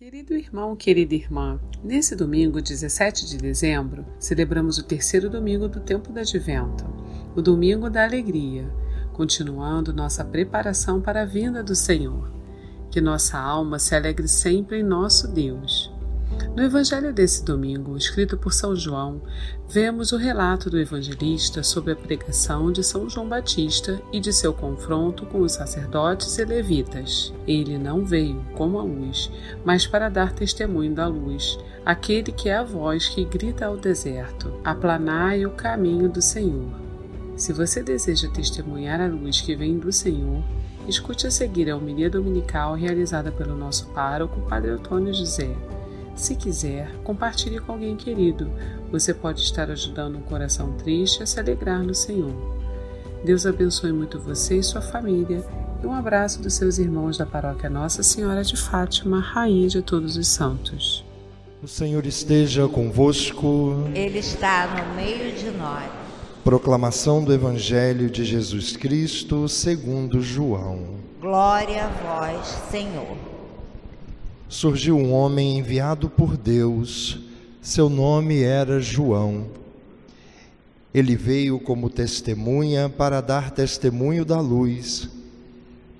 Querido irmão, querida irmã, nesse domingo, 17 de dezembro, celebramos o terceiro domingo do tempo da Advento, o domingo da alegria, continuando nossa preparação para a vinda do Senhor. Que nossa alma se alegre sempre em nosso Deus. No Evangelho desse domingo, escrito por São João, vemos o relato do evangelista sobre a pregação de São João Batista e de seu confronto com os sacerdotes e levitas. Ele não veio como a luz, mas para dar testemunho da luz, aquele que é a voz que grita ao deserto: Aplanai o caminho do Senhor. Se você deseja testemunhar a luz que vem do Senhor, escute a seguir a homilia dominical realizada pelo nosso pároco, Padre Antônio José. Se quiser, compartilhe com alguém querido. Você pode estar ajudando um coração triste a se alegrar no Senhor. Deus abençoe muito você e sua família. E um abraço dos seus irmãos da paróquia Nossa Senhora de Fátima, Rainha de todos os santos. O Senhor esteja convosco. Ele está no meio de nós. Proclamação do Evangelho de Jesus Cristo, segundo João. Glória a vós, Senhor surgiu um homem enviado por Deus, seu nome era João. Ele veio como testemunha para dar testemunho da luz,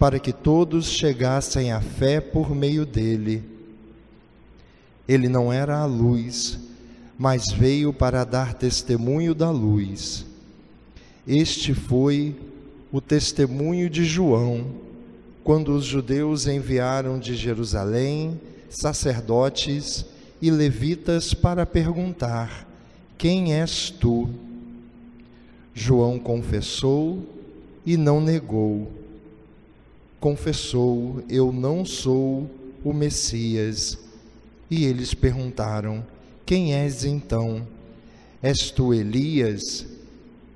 para que todos chegassem à fé por meio dele. Ele não era a luz, mas veio para dar testemunho da luz. Este foi o testemunho de João quando os judeus enviaram de Jerusalém sacerdotes e levitas para perguntar: Quem és tu? João confessou e não negou. Confessou: Eu não sou o Messias. E eles perguntaram: Quem és então? És tu Elias?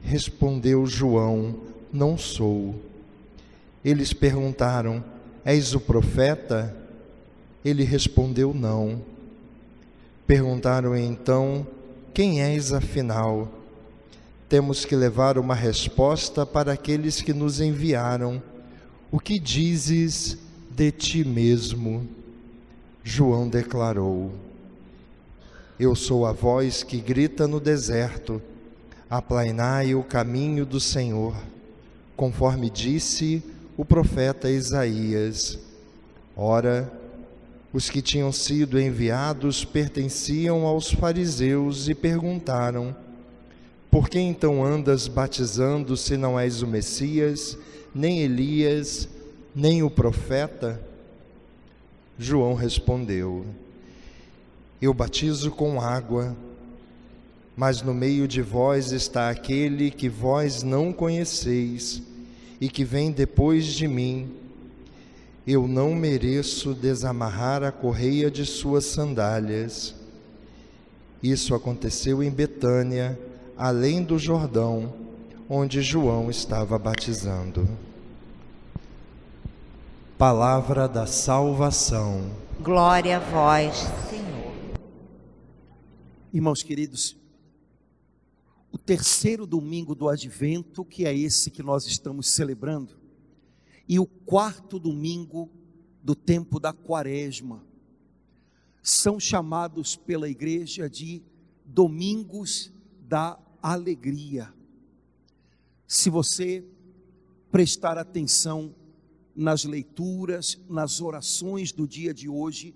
Respondeu João: Não sou. Eles perguntaram: És o profeta? Ele respondeu: Não. Perguntaram então: Quem és afinal? Temos que levar uma resposta para aqueles que nos enviaram. O que dizes de ti mesmo? João declarou: Eu sou a voz que grita no deserto, aplainai o caminho do Senhor, conforme disse o profeta Isaías. Ora, os que tinham sido enviados pertenciam aos fariseus e perguntaram: Por que então andas batizando se não és o Messias, nem Elias, nem o profeta? João respondeu: Eu batizo com água, mas no meio de vós está aquele que vós não conheceis e que vem depois de mim, eu não mereço desamarrar a correia de suas sandálias. Isso aconteceu em Betânia, além do Jordão, onde João estava batizando. Palavra da salvação. Glória a vós, Senhor. Irmãos queridos, o terceiro domingo do advento, que é esse que nós estamos celebrando, e o quarto domingo do tempo da quaresma, são chamados pela igreja de domingos da alegria. Se você prestar atenção nas leituras, nas orações do dia de hoje,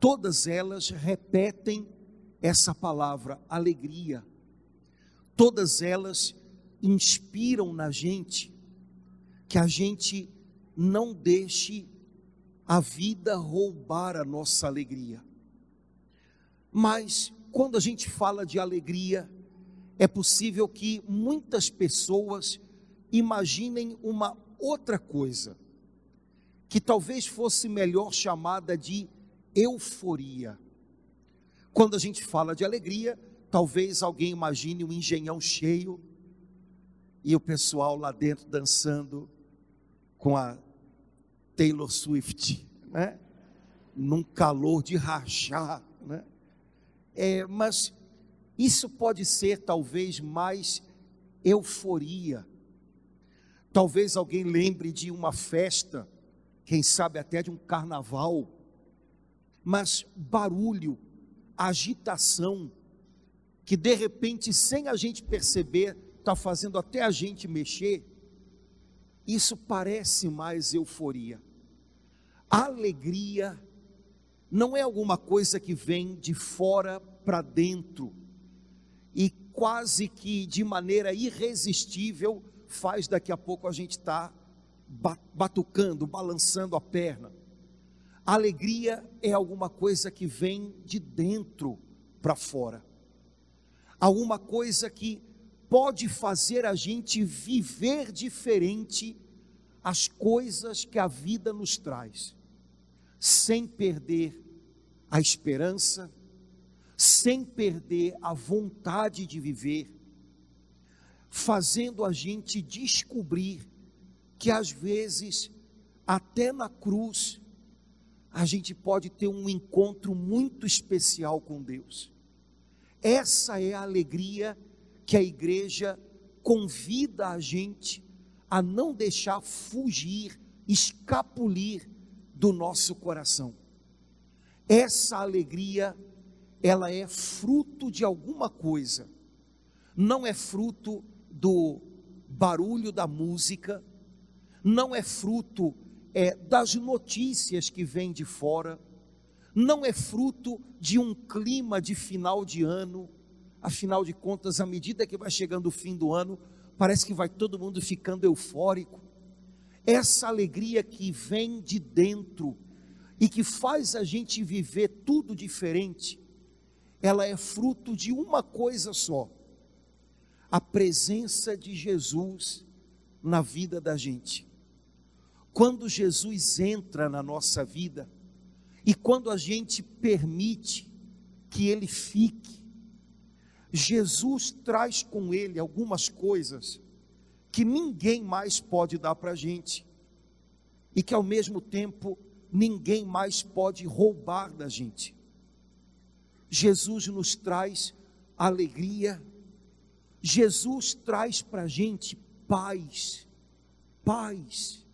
todas elas repetem essa palavra, alegria todas elas inspiram na gente que a gente não deixe a vida roubar a nossa alegria. Mas quando a gente fala de alegria, é possível que muitas pessoas imaginem uma outra coisa, que talvez fosse melhor chamada de euforia. Quando a gente fala de alegria, Talvez alguém imagine um engenhão cheio e o pessoal lá dentro dançando com a Taylor Swift, né? Num calor de rachar, né? É, mas isso pode ser talvez mais euforia. Talvez alguém lembre de uma festa, quem sabe até de um carnaval, mas barulho, agitação, que de repente, sem a gente perceber, está fazendo até a gente mexer, isso parece mais euforia. Alegria não é alguma coisa que vem de fora para dentro e quase que de maneira irresistível faz daqui a pouco a gente estar tá batucando, balançando a perna. Alegria é alguma coisa que vem de dentro para fora, alguma coisa que pode fazer a gente viver diferente as coisas que a vida nos traz, sem perder a esperança, sem perder a vontade de viver, fazendo a gente descobrir que às vezes, até na cruz, a gente pode ter um encontro muito especial com Deus. Essa é a alegria que a igreja convida a gente a não deixar fugir, escapulir do nosso coração. Essa alegria, ela é fruto de alguma coisa, não é fruto do barulho da música, não é fruto é, das notícias que vêm de fora, não é fruto de um clima de final de ano, afinal de contas, à medida que vai chegando o fim do ano, parece que vai todo mundo ficando eufórico. Essa alegria que vem de dentro e que faz a gente viver tudo diferente, ela é fruto de uma coisa só: a presença de Jesus na vida da gente. Quando Jesus entra na nossa vida e quando a gente permite que ele fique, Jesus traz com ele algumas coisas que ninguém mais pode dar para a gente, e que ao mesmo tempo ninguém mais pode roubar da gente. Jesus nos traz alegria, Jesus traz para a gente paz, paz.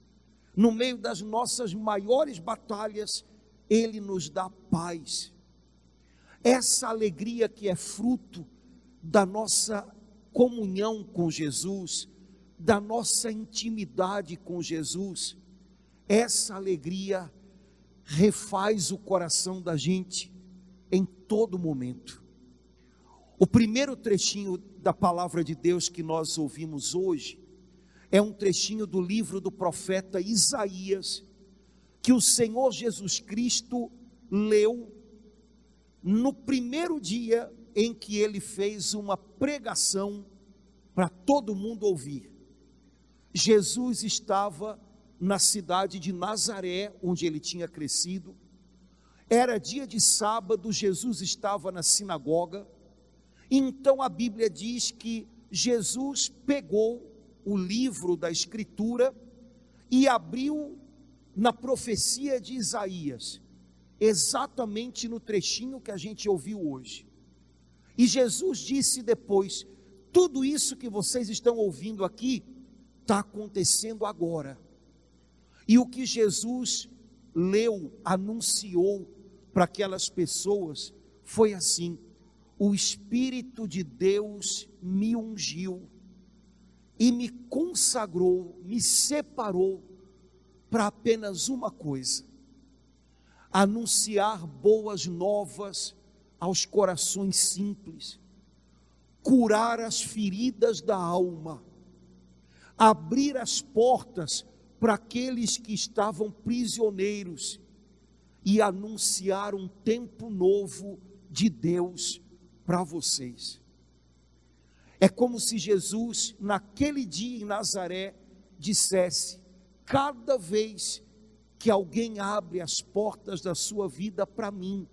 No meio das nossas maiores batalhas, Ele nos dá paz. Essa alegria que é fruto da nossa comunhão com Jesus, da nossa intimidade com Jesus. Essa alegria refaz o coração da gente em todo momento. O primeiro trechinho da palavra de Deus que nós ouvimos hoje é um trechinho do livro do profeta Isaías, que o Senhor Jesus Cristo leu no primeiro dia em que ele fez uma pregação para todo mundo ouvir. Jesus estava na cidade de Nazaré, onde ele tinha crescido. Era dia de sábado, Jesus estava na sinagoga. Então a Bíblia diz que Jesus pegou o livro da Escritura e abriu na profecia de Isaías, exatamente no trechinho que a gente ouviu hoje. E Jesus disse depois: tudo isso que vocês estão ouvindo aqui está acontecendo agora. E o que Jesus leu, anunciou para aquelas pessoas foi assim: o Espírito de Deus me ungiu e me consagrou, me separou para apenas uma coisa: anunciar boas novas aos corações simples, curar as feridas da alma, abrir as portas para aqueles que estavam prisioneiros e anunciar um tempo novo de Deus para vocês. É como se Jesus, naquele dia em Nazaré, dissesse: cada vez que alguém abre as portas da sua vida para mim,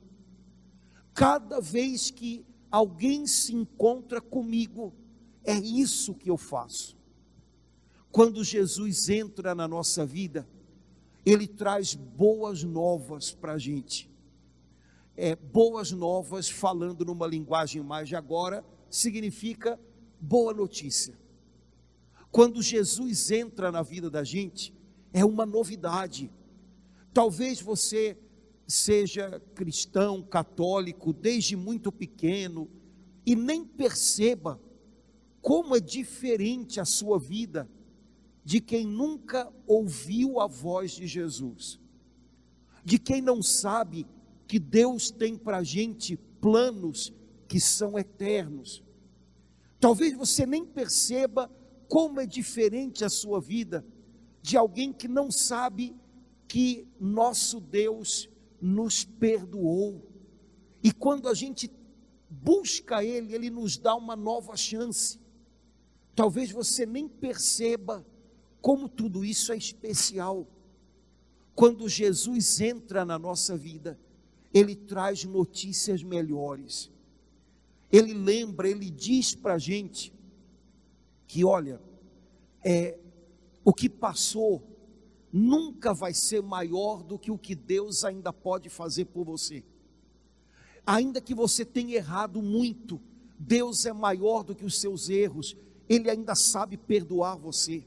Cada vez que alguém se encontra comigo, é isso que eu faço. Quando Jesus entra na nossa vida, ele traz boas novas para a gente. É, boas novas, falando numa linguagem mais de agora, significa boa notícia. Quando Jesus entra na vida da gente, é uma novidade. Talvez você seja cristão, católico, desde muito pequeno, e nem perceba como é diferente a sua vida de quem nunca ouviu a voz de Jesus, de quem não sabe que Deus tem para a gente planos que são eternos. Talvez você nem perceba como é diferente a sua vida de alguém que não sabe que nosso Deus nos perdoou. E quando a gente busca Ele, Ele nos dá uma nova chance. Talvez você nem perceba como tudo isso é especial. Quando Jesus entra na nossa vida, Ele traz notícias melhores. Ele lembra, Ele diz para a gente que, olha, é, o que passou nunca vai ser maior do que o que Deus ainda pode fazer por você. Ainda que você tenha errado muito, Deus é maior do que os seus erros, Ele ainda sabe perdoar você.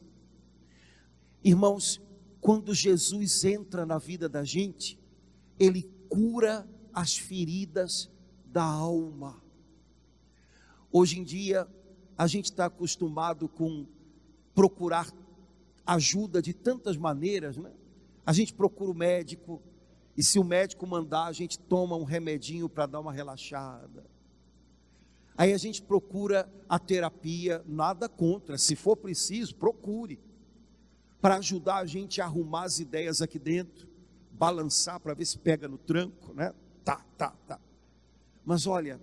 Irmãos, quando Jesus entra na vida da gente, Ele cura as feridas da alma. Hoje em dia, a gente está acostumado com procurar ajuda de tantas maneiras, né? A gente procura o médico, e se o médico mandar, a gente toma um remedinho para dar uma relaxada. Aí a gente procura a terapia, nada contra, se for preciso, procure, para ajudar a gente a arrumar as ideias aqui dentro, balançar para ver se pega no tranco, né? Tá, tá, tá. Mas olha,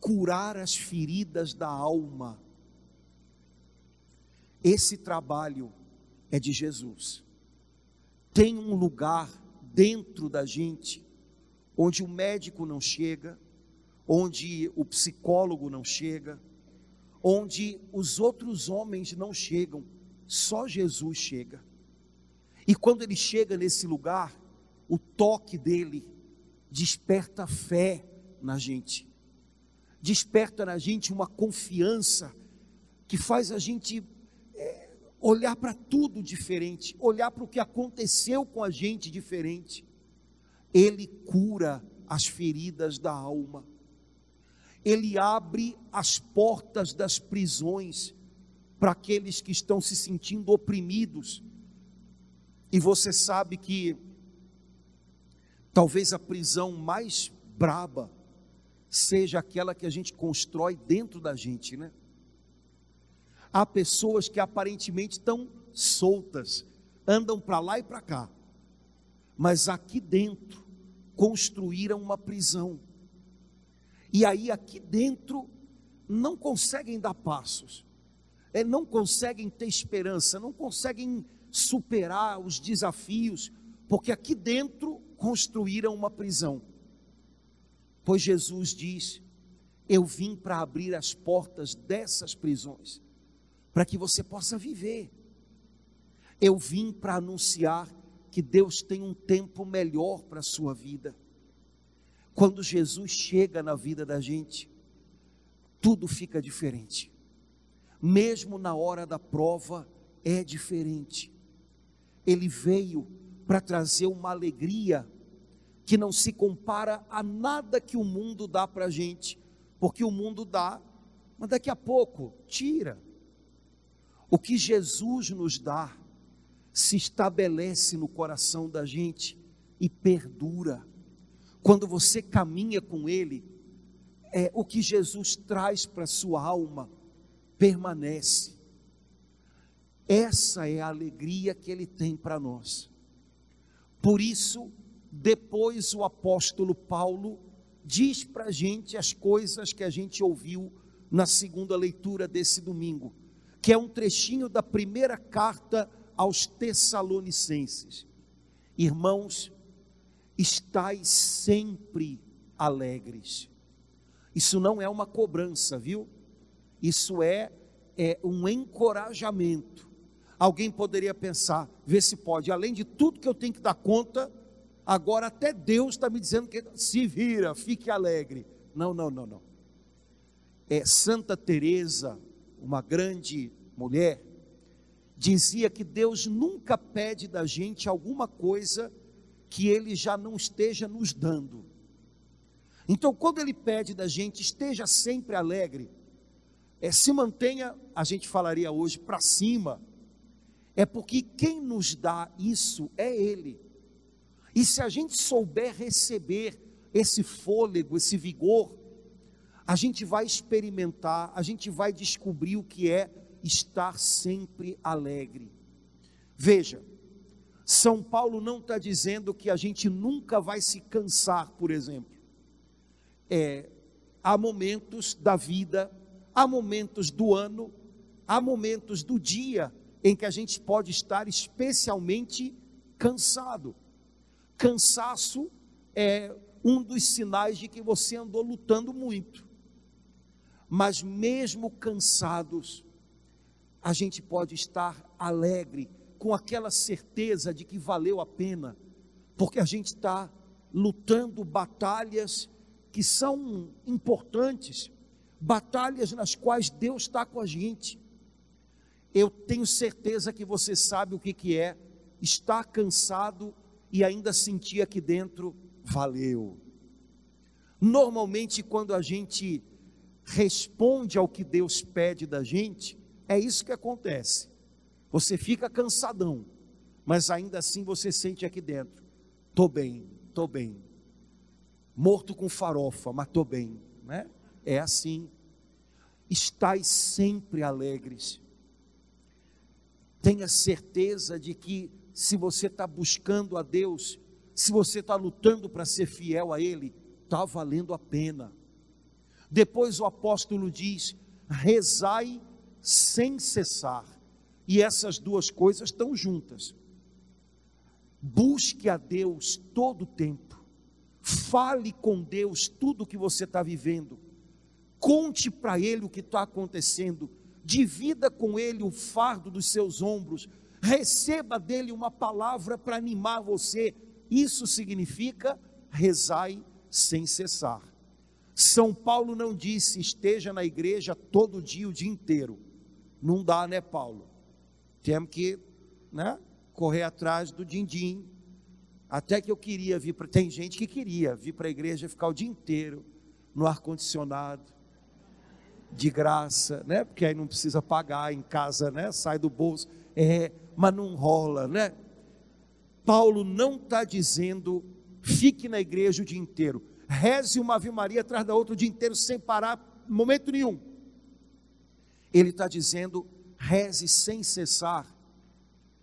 curar as feridas da alma, esse trabalho é de Jesus. Tem um lugar dentro da gente onde o médico não chega, onde o psicólogo não chega, onde os outros homens não chegam, só Jesus chega. E quando ele chega nesse lugar, o toque dele desperta fé na gente, desperta na gente uma confiança que faz a gente olhar para tudo diferente, olhar para o que aconteceu com a gente diferente. Ele cura as feridas da alma. Ele abre as portas das prisões para aqueles que estão se sentindo oprimidos. E você sabe que talvez a prisão mais braba seja aquela que a gente constrói dentro da gente, né? Há pessoas que aparentemente estão soltas, andam para lá e para cá, mas aqui dentro construíram uma prisão. E aí, aqui dentro, não conseguem dar passos, é, não conseguem ter esperança, não conseguem superar os desafios, porque aqui dentro construíram uma prisão. Pois Jesus diz: Eu vim para abrir as portas dessas prisões para que você possa viver. Eu vim para anunciar que Deus tem um tempo melhor para a sua vida. Quando Jesus chega na vida da gente, tudo fica diferente. Mesmo na hora da prova, é diferente. Ele veio para trazer uma alegria que não se compara a nada que o mundo dá para a gente, porque o mundo dá, mas daqui a pouco tira. O que Jesus nos dá se estabelece no coração da gente e perdura. Quando você caminha com Ele, é o que Jesus traz para a sua alma permanece. Essa é a alegria que Ele tem para nós. Por isso, depois o apóstolo Paulo diz para a gente as coisas que a gente ouviu na segunda leitura desse domingo que é um trechinho da primeira carta aos Tessalonicenses. Irmãos, estais sempre alegres. Isso não é uma cobrança, viu? Isso é, é um encorajamento. Alguém poderia pensar, ver se pode, além de tudo que eu tenho que dar conta, agora até Deus está me dizendo que se vira, fique alegre. Não, não, não, não. É Santa Teresa, uma grande mulher, dizia que Deus nunca pede da gente alguma coisa que ele já não esteja nos dando. Então, quando ele pede da gente, esteja sempre alegre, é, se mantenha, a gente falaria hoje, para cima, é porque quem nos dá isso é Ele. E se a gente souber receber esse fôlego, esse vigor, a gente vai experimentar, a gente vai descobrir o que é estar sempre alegre. Veja, São Paulo não está dizendo que a gente nunca vai se cansar, por exemplo. É, há momentos da vida, há momentos do ano, há momentos do dia em que a gente pode estar especialmente cansado. Cansaço é um dos sinais de que você andou lutando muito. Mas mesmo cansados, a gente pode estar alegre, com aquela certeza de que valeu a pena, porque a gente está lutando batalhas que são importantes, batalhas nas quais Deus está com a gente. Eu tenho certeza que você sabe o que, que é estar cansado e ainda sentir aqui dentro, valeu. Normalmente, quando a gente responde ao que Deus pede da gente, é isso que acontece. Você fica cansadão, mas ainda assim você sente aqui dentro: estou bem, estou bem. Morto com farofa, mas estou bem. Né? É assim. Estais sempre alegres. Tenha certeza de que se você está buscando a Deus, se você está lutando para ser fiel a Ele, está valendo a pena. Depois o apóstolo diz: rezai sem cessar. E essas duas coisas estão juntas. Busque a Deus todo o tempo. Fale com Deus tudo o que você está vivendo. Conte para Ele o que está acontecendo. Divida com Ele o fardo dos seus ombros. Receba dele uma palavra para animar você. Isso significa rezai sem cessar. São Paulo não disse esteja na igreja todo dia, o dia inteiro. Não dá, né, Paulo? Temos que né, correr atrás do din-din. Até que eu queria vir para. Tem gente que queria vir para a igreja e ficar o dia inteiro no ar-condicionado, de graça, né? Porque aí não precisa pagar em casa, né? Sai do bolso. É, mas não rola, né? Paulo não está dizendo fique na igreja o dia inteiro, reze uma Ave Maria atrás da outra o dia inteiro sem parar, momento nenhum. Ele está dizendo reze sem cessar.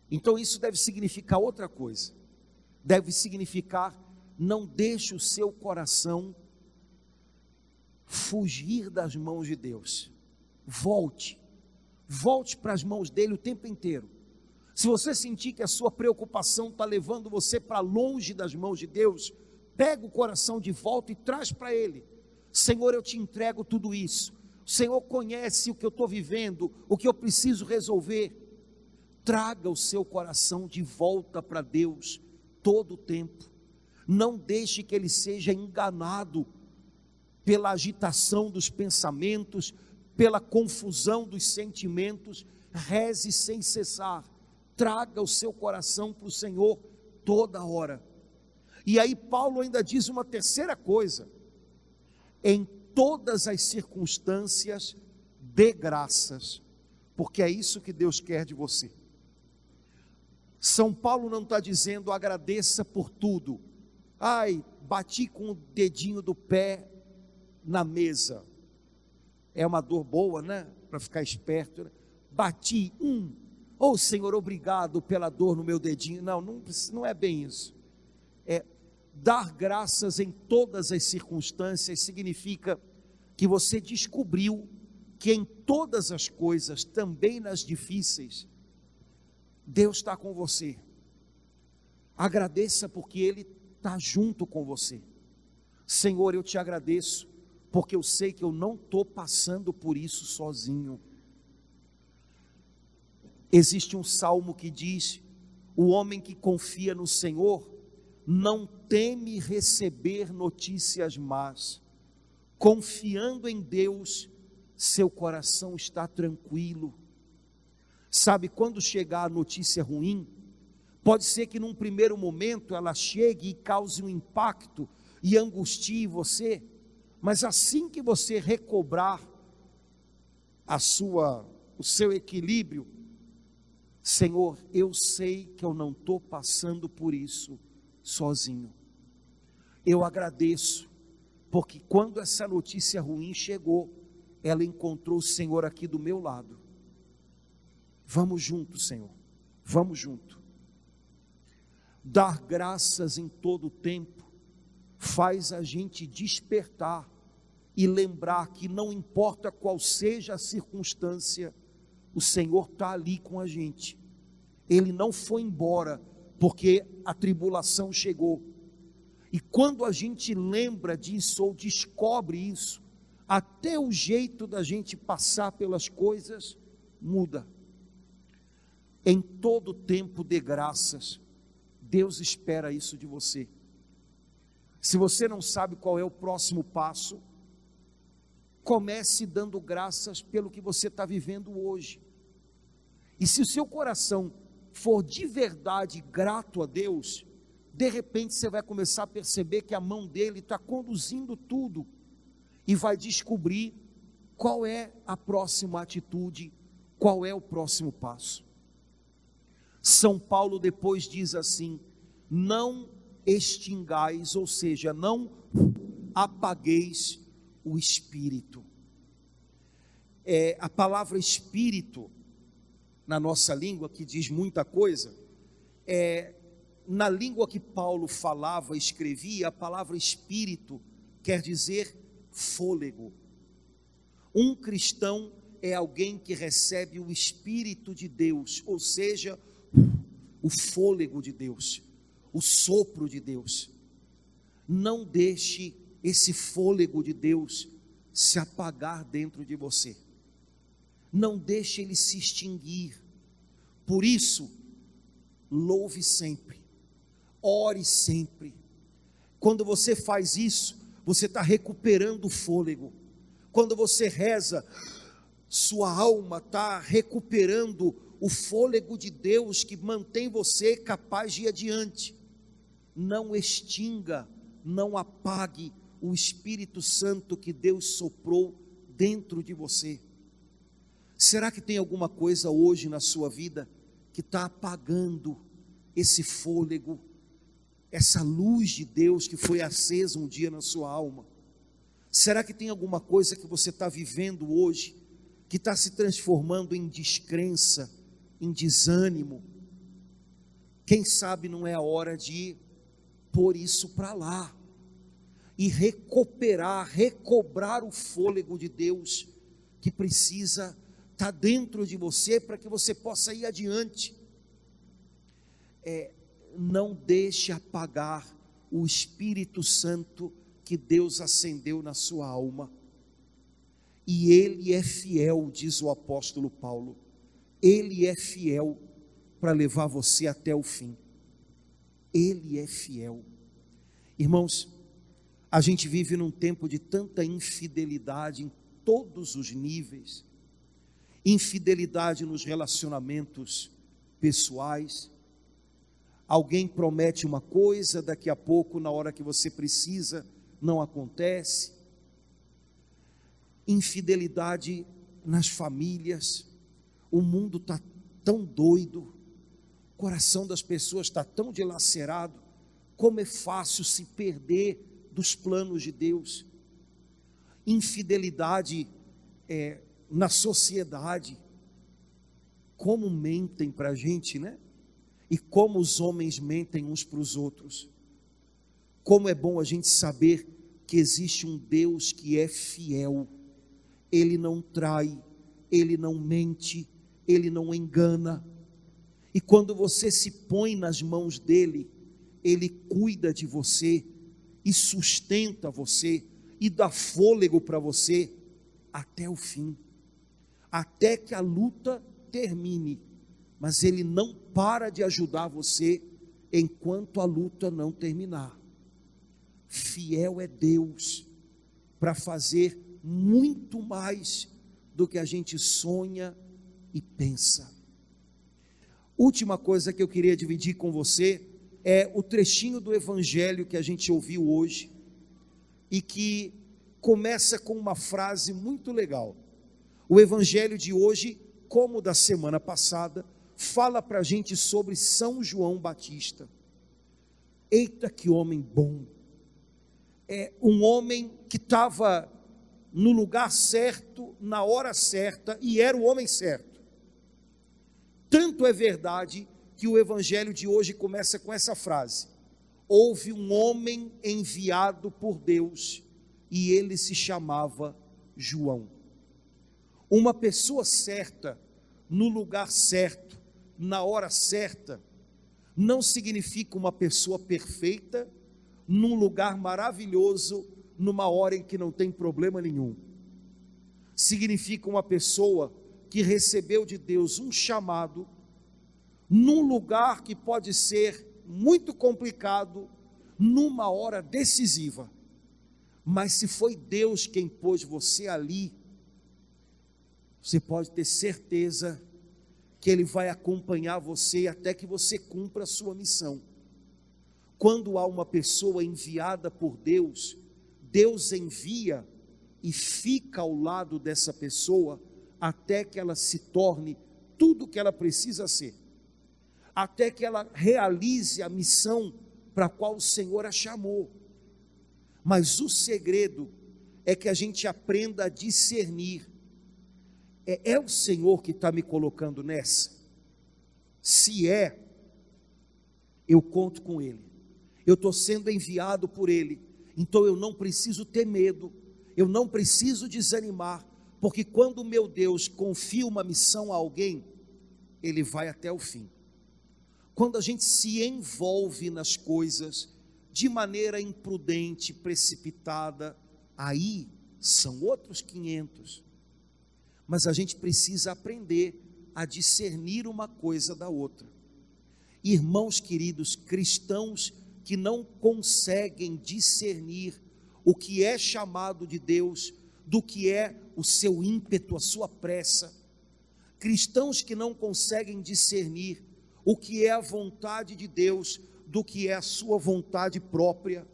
Então isso deve significar outra coisa. Deve significar não deixe o seu coração fugir das mãos de Deus. Volte. Volte para as mãos dele o tempo inteiro. Se você sentir que a sua preocupação está levando você para longe das mãos de Deus, pega o coração de volta e traz para Ele. Senhor, eu te entrego tudo isso. O Senhor conhece o que eu estou vivendo, o que eu preciso resolver. Traga o seu coração de volta para Deus todo o tempo. Não deixe que ele seja enganado pela agitação dos pensamentos, pela confusão dos sentimentos. Reze sem cessar traga o seu coração para o Senhor toda hora. E aí Paulo ainda diz uma terceira coisa: em todas as circunstâncias, dê graças, porque é isso que Deus quer de você. São Paulo não está dizendo agradeça por tudo. Ai, bati com o dedinho do pé na mesa. É uma dor boa, né? Para ficar esperto. Né? Bati, um, Oh Senhor, obrigado pela dor no meu dedinho. Não, não, não é bem isso. Dar graças em todas as circunstâncias significa que você descobriu que em todas as coisas, também nas difíceis, Deus está com você. Agradeça porque Ele está junto com você. Senhor, eu te agradeço, porque eu sei que eu não estou passando por isso sozinho. Existe um salmo que diz: O homem que confia no Senhor não teme receber notícias más. Confiando em Deus, seu coração está tranquilo. Sabe, quando chegar a notícia ruim, Pode ser que num primeiro momento ela chegue e cause um impacto e angustie você, mas assim que você recobrar a sua o seu equilíbrio, Senhor, eu sei que eu não estou passando por isso sozinho. Eu agradeço, porque quando essa notícia ruim chegou, ela encontrou o Senhor aqui do meu lado. Vamos junto, Senhor, vamos junto. Dar graças em todo o tempo faz a gente despertar e lembrar que não importa qual seja a circunstância, o Senhor está ali com a gente. Ele não foi embora porque a tribulação chegou. E quando a gente lembra disso ou descobre isso, até o jeito da gente passar pelas coisas muda. Em todo tempo de graças, Deus espera isso de você. Se você não sabe qual é o próximo passo, comece dando graças pelo que você está vivendo hoje. E se o seu coração for de verdade grato a Deus, de repente você vai começar a perceber que a mão dele está conduzindo tudo e vai descobrir qual é a próxima atitude, qual é o próximo passo. São Paulo depois diz assim: não extingais, ou seja, não apagueis o espírito. É, a palavra espírito na nossa língua, que diz muita coisa, é, na língua que Paulo falava, escrevia, a palavra espírito quer dizer fôlego. Um cristão é alguém que recebe o espírito de Deus, ou seja, o fôlego de Deus, o sopro de Deus. Não deixe esse fôlego de Deus se apagar dentro de você não deixe ele se extinguir. Por isso, louve sempre, ore sempre. Quando você faz isso, você está recuperando o fôlego. Quando você reza, sua alma está recuperando o fôlego de Deus que mantém você capaz de ir adiante. Não extinga, não apague o Espírito Santo que Deus soprou dentro de você. Será que tem alguma coisa hoje na sua vida que está apagando esse fôlego, essa luz de Deus que foi acesa um dia na sua alma? Será que tem alguma coisa que você está vivendo hoje que está se transformando em descrença, em desânimo? Quem sabe não é a hora de pôr isso para lá e recuperar, recobrar o fôlego de Deus que precisa está dentro de você para que você possa ir adiante. É, não deixe apagar o Espírito Santo que Deus acendeu na sua alma. E Ele é fiel, diz o apóstolo Paulo. Ele é fiel para levar você até o fim. Ele é fiel. Irmãos, a gente vive num tempo de tanta infidelidade em todos os níveis infidelidade nos relacionamentos pessoais. Alguém promete uma coisa, daqui a pouco, na hora que você precisa, não acontece. Infidelidade nas famílias. O mundo está tão doido, o coração das pessoas está tão dilacerado. Como é fácil se perder dos planos de Deus. Infidelidade é, na sociedade, como mentem para a gente, né? E como os homens mentem uns para os outros. Como é bom a gente saber que existe um Deus que é fiel, ele não trai, ele não mente, ele não engana. E quando você se põe nas mãos dele, ele cuida de você e sustenta você e dá fôlego para você até o fim até que a luta termine. Mas ele não para de ajudar você enquanto a luta não terminar. Fiel é Deus para fazer muito mais do que a gente sonha e pensa. Última coisa que eu queria dividir com você é o trechinho do evangelho que a gente ouviu hoje e que começa com uma frase muito legal. O evangelho de hoje, como da semana passada, fala para a gente sobre São João Batista. Eita, que homem bom! É um homem que estava no lugar certo, na hora certa, e era o homem certo. Tanto é verdade que o evangelho de hoje começa com essa frase: Houve um homem enviado por Deus, e ele se chamava João. Uma pessoa certa, no lugar certo, na hora certa, não significa uma pessoa perfeita, num lugar maravilhoso, numa hora em que não tem problema nenhum. Significa uma pessoa que recebeu de Deus um chamado, num lugar que pode ser muito complicado, numa hora decisiva. Mas se foi Deus quem pôs você ali, você pode ter certeza que Ele vai acompanhar você até que você cumpra a sua missão. Quando há uma pessoa enviada por Deus, Deus envia e fica ao lado dessa pessoa até que ela se torne tudo o que ela precisa ser, até que ela realize a missão para a qual o Senhor a chamou. Mas o segredo é que a gente aprenda a discernir é, é o Senhor que está me colocando nessa? Se é, eu conto com Ele. Eu estou sendo enviado por Ele. Então eu não preciso ter medo, eu não preciso desanimar, porque quando o meu Deus confia uma missão a alguém, Ele vai até o fim. Quando a gente se envolve nas coisas de maneira imprudente, precipitada, aí são outros 500 mas a gente precisa aprender a discernir uma coisa da outra. Irmãos queridos, cristãos que não conseguem discernir o que é chamado de Deus do que é o seu ímpeto, a sua pressa. Cristãos que não conseguem discernir o que é a vontade de Deus do que é a sua vontade própria,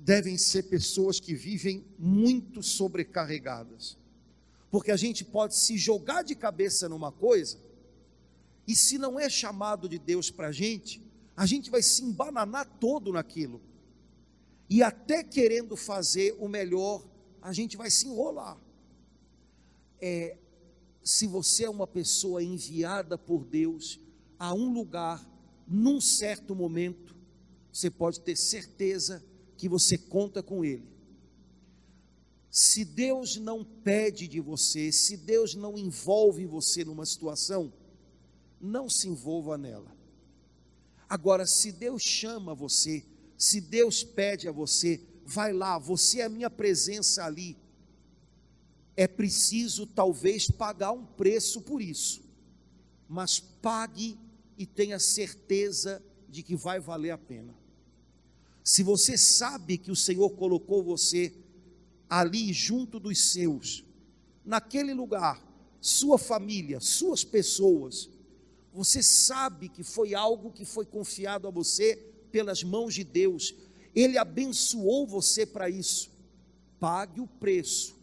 devem ser pessoas que vivem muito sobrecarregadas porque a gente pode se jogar de cabeça numa coisa, e se não é chamado de Deus para a gente, a gente vai se embananar todo naquilo, e até querendo fazer o melhor, a gente vai se enrolar. É, se você é uma pessoa enviada por Deus a um lugar, num certo momento, você pode ter certeza que você conta com Ele. Se Deus não pede de você, se Deus não envolve você numa situação, não se envolva nela. Agora, se Deus chama você, se Deus pede a você, vai lá, você é a minha presença ali. É preciso talvez pagar um preço por isso, mas pague e tenha certeza de que vai valer a pena. Se você sabe que o Senhor colocou você ali junto dos seus, naquele lugar, sua família, suas pessoas, você sabe que foi algo que foi confiado a você pelas mãos de Deus, Ele abençoou você para isso. Pague o preço,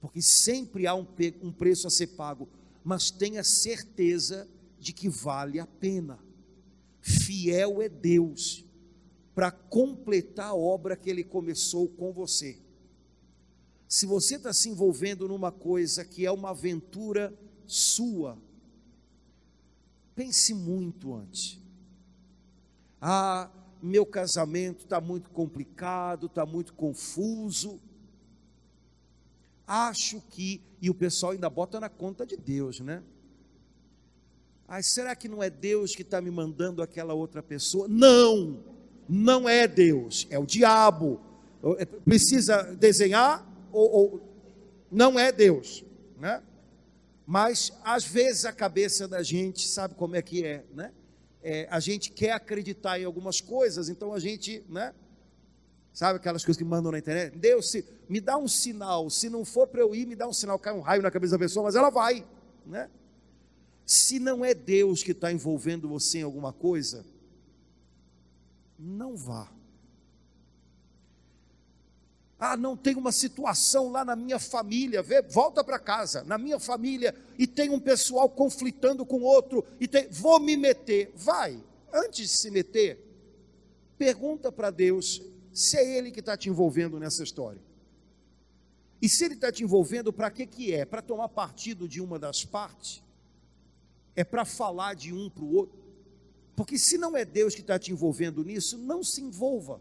porque sempre há um, um preço a ser pago, mas tenha certeza de que vale a pena. Fiel é Deus para completar a obra que Ele começou com você. Se você está se envolvendo numa coisa que é uma aventura sua, pense muito antes. Ah, meu casamento está muito complicado, está muito confuso. Acho que, e o pessoal ainda bota na conta de Deus, né? Ah, será que não é Deus que está me mandando aquela outra pessoa? Não, não é Deus, é o diabo. É, precisa desenhar? Ou, ou não é Deus, né? Mas às vezes a cabeça da gente sabe como é que é, né? É, a gente quer acreditar em algumas coisas, então a gente, né? Sabe aquelas coisas que mandam na internet? Deus, se, me dá um sinal. Se não for para eu ir, me dá um sinal. Cai um raio na cabeça da pessoa, mas ela vai, né? Se não é Deus que está envolvendo você em alguma coisa, não vá. Ah, não tem uma situação lá na minha família, vê, volta para casa, na minha família, e tem um pessoal conflitando com outro, e tem, vou me meter. Vai, antes de se meter, pergunta para Deus se é Ele que está te envolvendo nessa história. E se Ele está te envolvendo, para que que é? Para tomar partido de uma das partes? É para falar de um para o outro? Porque se não é Deus que está te envolvendo nisso, não se envolva.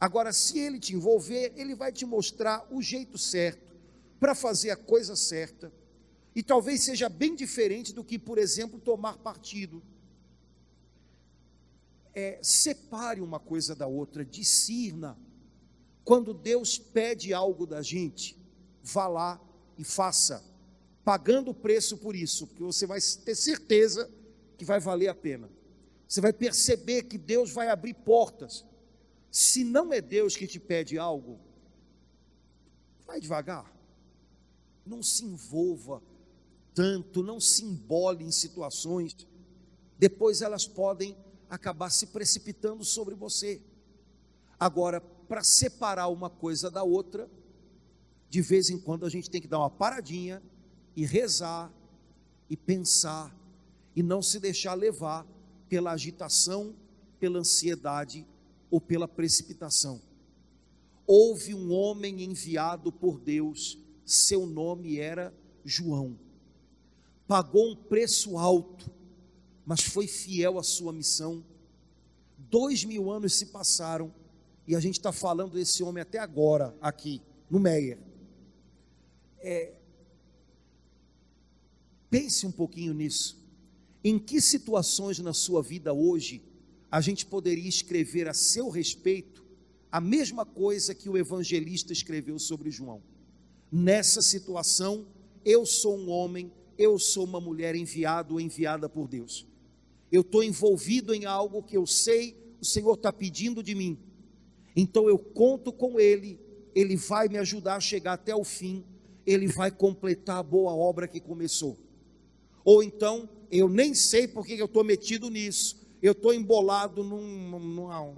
Agora, se ele te envolver, ele vai te mostrar o jeito certo para fazer a coisa certa. E talvez seja bem diferente do que, por exemplo, tomar partido. É, separe uma coisa da outra, discirna. Quando Deus pede algo da gente, vá lá e faça, pagando o preço por isso, porque você vai ter certeza que vai valer a pena. Você vai perceber que Deus vai abrir portas se não é Deus que te pede algo, vai devagar. Não se envolva tanto, não se embole em situações. Depois elas podem acabar se precipitando sobre você. Agora, para separar uma coisa da outra, de vez em quando a gente tem que dar uma paradinha e rezar e pensar e não se deixar levar pela agitação, pela ansiedade ou pela precipitação. Houve um homem enviado por Deus, seu nome era João. Pagou um preço alto, mas foi fiel à sua missão. Dois mil anos se passaram e a gente está falando desse homem até agora, aqui, no Meyer. É, pense um pouquinho nisso. Em que situações na sua vida hoje a gente poderia escrever a seu respeito a mesma coisa que o evangelista escreveu sobre João. Nessa situação, eu sou um homem, eu sou uma mulher enviado ou enviada por Deus. Eu estou envolvido em algo que eu sei o Senhor está pedindo de mim. Então eu conto com Ele, Ele vai me ajudar a chegar até o fim, Ele vai completar a boa obra que começou. Ou então, eu nem sei porque eu estou metido nisso, eu estou embolado num, numa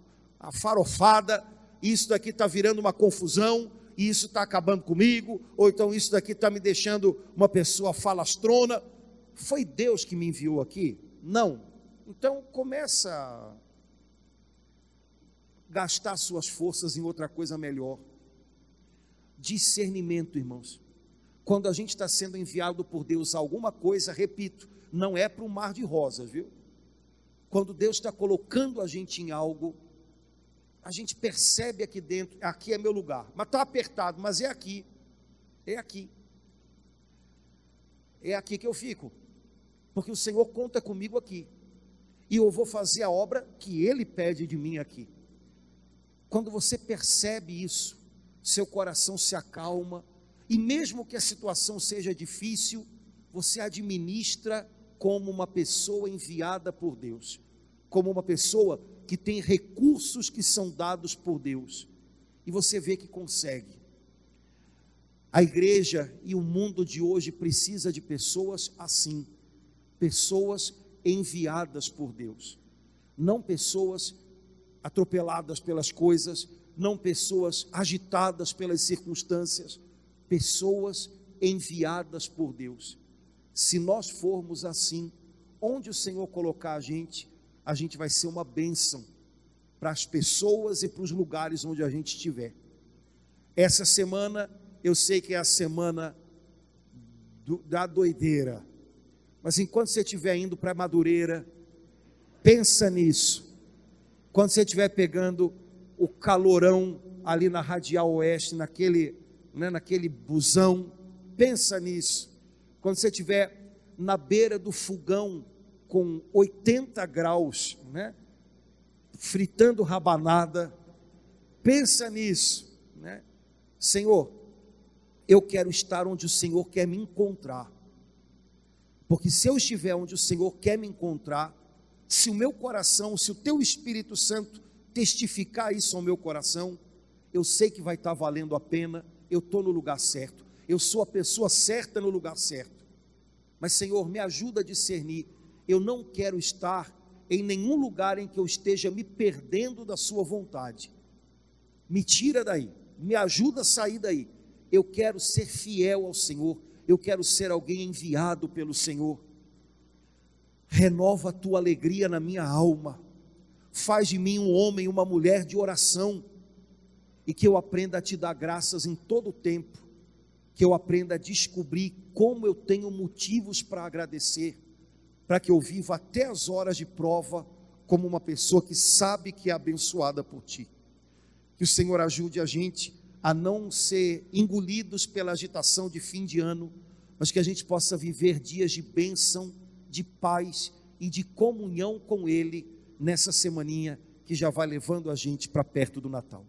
farofada, isso daqui está virando uma confusão, e isso está acabando comigo, ou então isso daqui está me deixando uma pessoa falastrona. Foi Deus que me enviou aqui? Não. Então começa a gastar suas forças em outra coisa melhor. Discernimento, irmãos. Quando a gente está sendo enviado por Deus a alguma coisa, repito, não é para um mar de rosas, viu? Quando Deus está colocando a gente em algo, a gente percebe aqui dentro, aqui é meu lugar, mas está apertado, mas é aqui, é aqui, é aqui que eu fico, porque o Senhor conta comigo aqui, e eu vou fazer a obra que Ele pede de mim aqui. Quando você percebe isso, seu coração se acalma, e mesmo que a situação seja difícil, você administra como uma pessoa enviada por Deus, como uma pessoa que tem recursos que são dados por Deus. E você vê que consegue. A igreja e o mundo de hoje precisa de pessoas assim, pessoas enviadas por Deus, não pessoas atropeladas pelas coisas, não pessoas agitadas pelas circunstâncias, pessoas enviadas por Deus. Se nós formos assim, onde o Senhor colocar a gente, a gente vai ser uma bênção para as pessoas e para os lugares onde a gente estiver. Essa semana, eu sei que é a semana do, da doideira, mas enquanto você estiver indo para Madureira, pensa nisso. Quando você estiver pegando o calorão ali na Radial Oeste, naquele, né, naquele busão, pensa nisso quando você estiver na beira do fogão com 80 graus, né? fritando rabanada, pensa nisso, né? Senhor, eu quero estar onde o Senhor quer me encontrar. Porque se eu estiver onde o Senhor quer me encontrar, se o meu coração, se o teu Espírito Santo testificar isso ao meu coração, eu sei que vai estar valendo a pena, eu estou no lugar certo eu sou a pessoa certa no lugar certo. Mas, Senhor, me ajuda a discernir. Eu não quero estar em nenhum lugar em que eu esteja me perdendo da Sua vontade. Me tira daí, me ajuda a sair daí. Eu quero ser fiel ao Senhor, eu quero ser alguém enviado pelo Senhor. Renova a tua alegria na minha alma, faz de mim um homem, uma mulher de oração, e que eu aprenda a te dar graças em todo o tempo que eu aprenda a descobrir como eu tenho motivos para agradecer, para que eu viva até as horas de prova como uma pessoa que sabe que é abençoada por ti. Que o Senhor ajude a gente a não ser engolidos pela agitação de fim de ano, mas que a gente possa viver dias de bênção, de paz e de comunhão com Ele nessa semaninha que já vai levando a gente para perto do Natal.